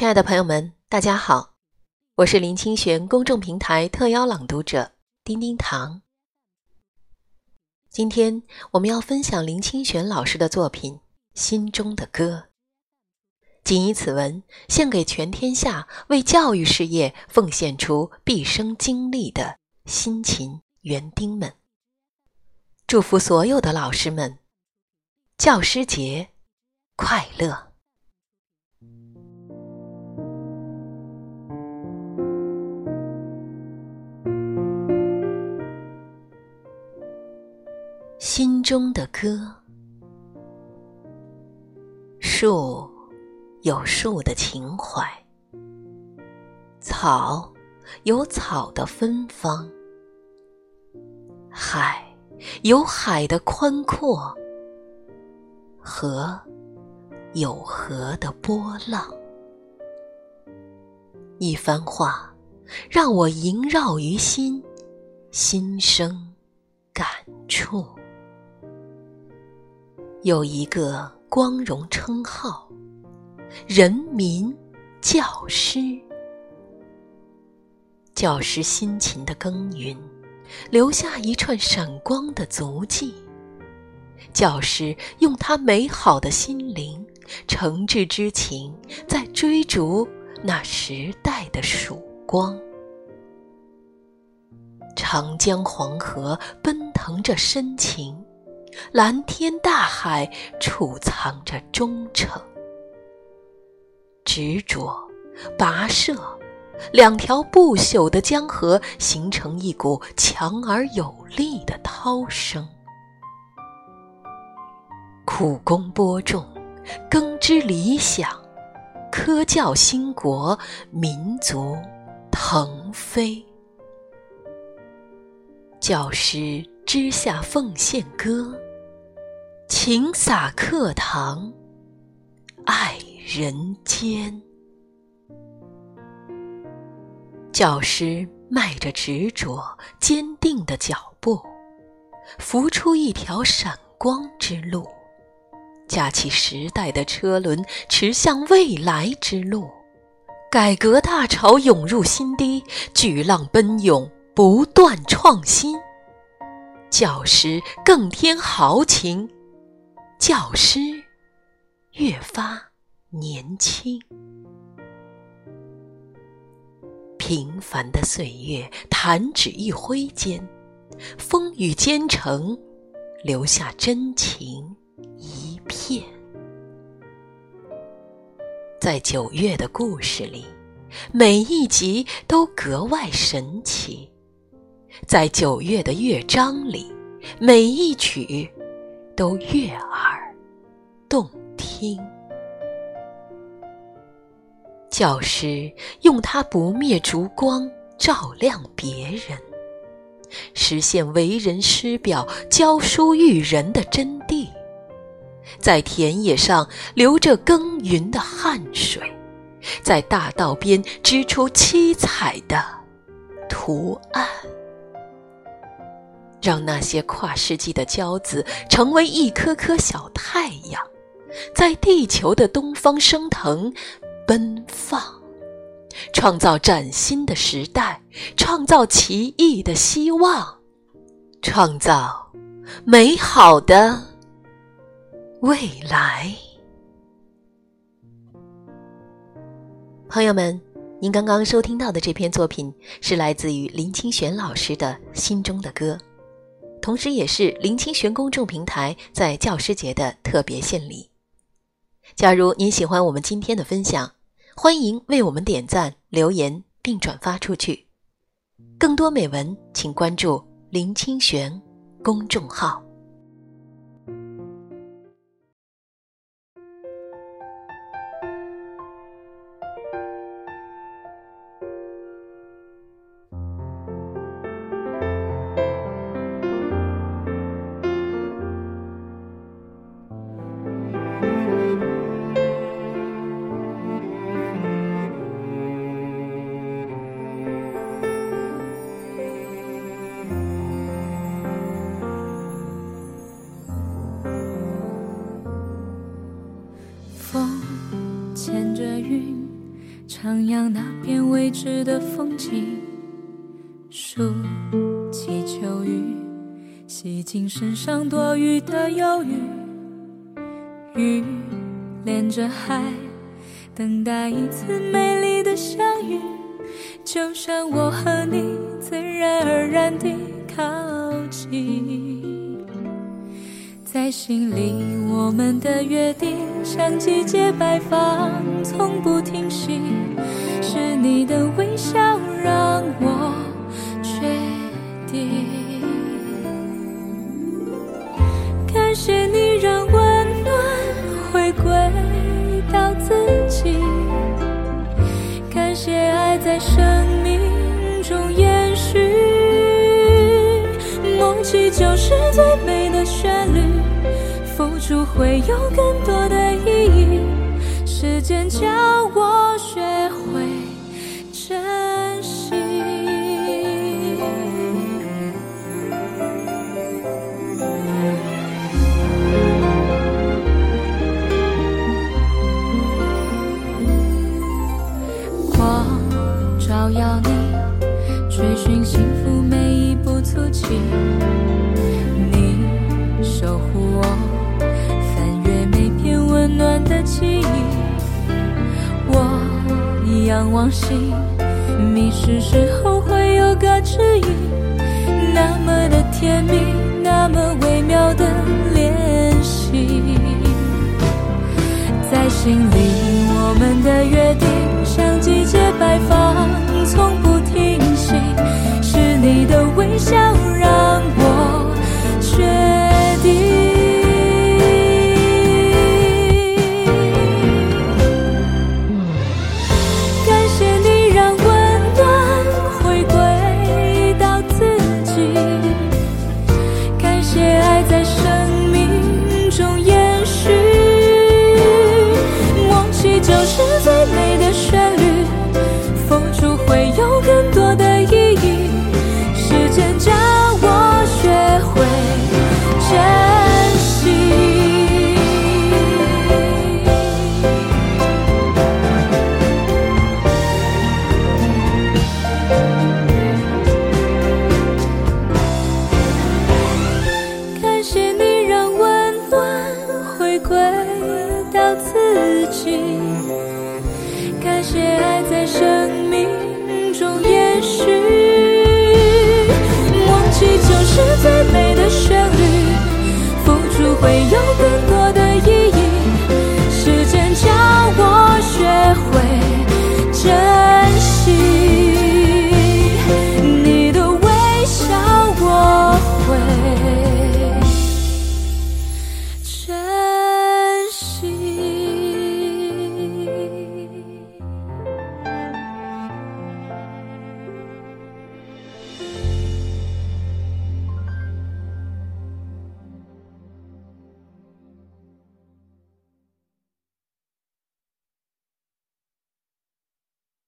亲爱的朋友们，大家好，我是林清玄公众平台特邀朗读者丁丁糖。今天我们要分享林清玄老师的作品《心中的歌》，仅以此文献给全天下为教育事业奉献出毕生精力的辛勤园丁们。祝福所有的老师们，教师节快乐！心中的歌，树有树的情怀，草有草的芬芳，海有海的宽阔，河有河的波浪。一番话，让我萦绕于心，心生感触。有一个光荣称号，人民教师。教师辛勤的耕耘，留下一串闪光的足迹。教师用他美好的心灵、诚挚之情，在追逐那时代的曙光。长江黄河奔腾着深情。蓝天大海储藏着忠诚，执着、跋涉，两条不朽的江河形成一股强而有力的涛声。苦功播种，耕织理想，科教兴国，民族腾飞。教师。之下奉献歌，情洒课堂，爱人间。教师迈着执着、坚定的脚步，浮出一条闪光之路，架起时代的车轮，驰向未来之路。改革大潮涌入心底，巨浪奔涌，不断创新。教师更添豪情，教师越发年轻。平凡的岁月，弹指一挥间，风雨兼程，留下真情一片。在九月的故事里，每一集都格外神奇。在九月的乐章里，每一曲都悦耳听。教师用他不灭烛光照亮别人，实现为人师表、教书育人的真谛。在田野上流着耕耘的汗水，在大道边织出七彩的图案。让那些跨世纪的骄子成为一颗颗小太阳，在地球的东方升腾、奔放，创造崭新的时代，创造奇异的希望，创造美好的未来。朋友们，您刚刚收听到的这篇作品是来自于林清玄老师的《心中的歌》。同时，也是林清玄公众平台在教师节的特别献礼。假如您喜欢我们今天的分享，欢迎为我们点赞、留言并转发出去。更多美文，请关注林清玄公众号。未知的风景，数起秋雨，洗净身上多余的忧郁。雨连着海，等待一次美丽的相遇。就像我和你自然而然地靠近，在心里我们的约定像季节摆放，从不停息。你的微笑让我确定，感谢你让温暖回归到自己，感谢爱在生命中延续。梦起就是最美的旋律，付出会有更多的意义。时间教我学守护我，翻阅每片温暖的记忆。我仰望星，迷失时候会有个指引，那么的甜蜜，那么微妙的最美的旋律，付出会有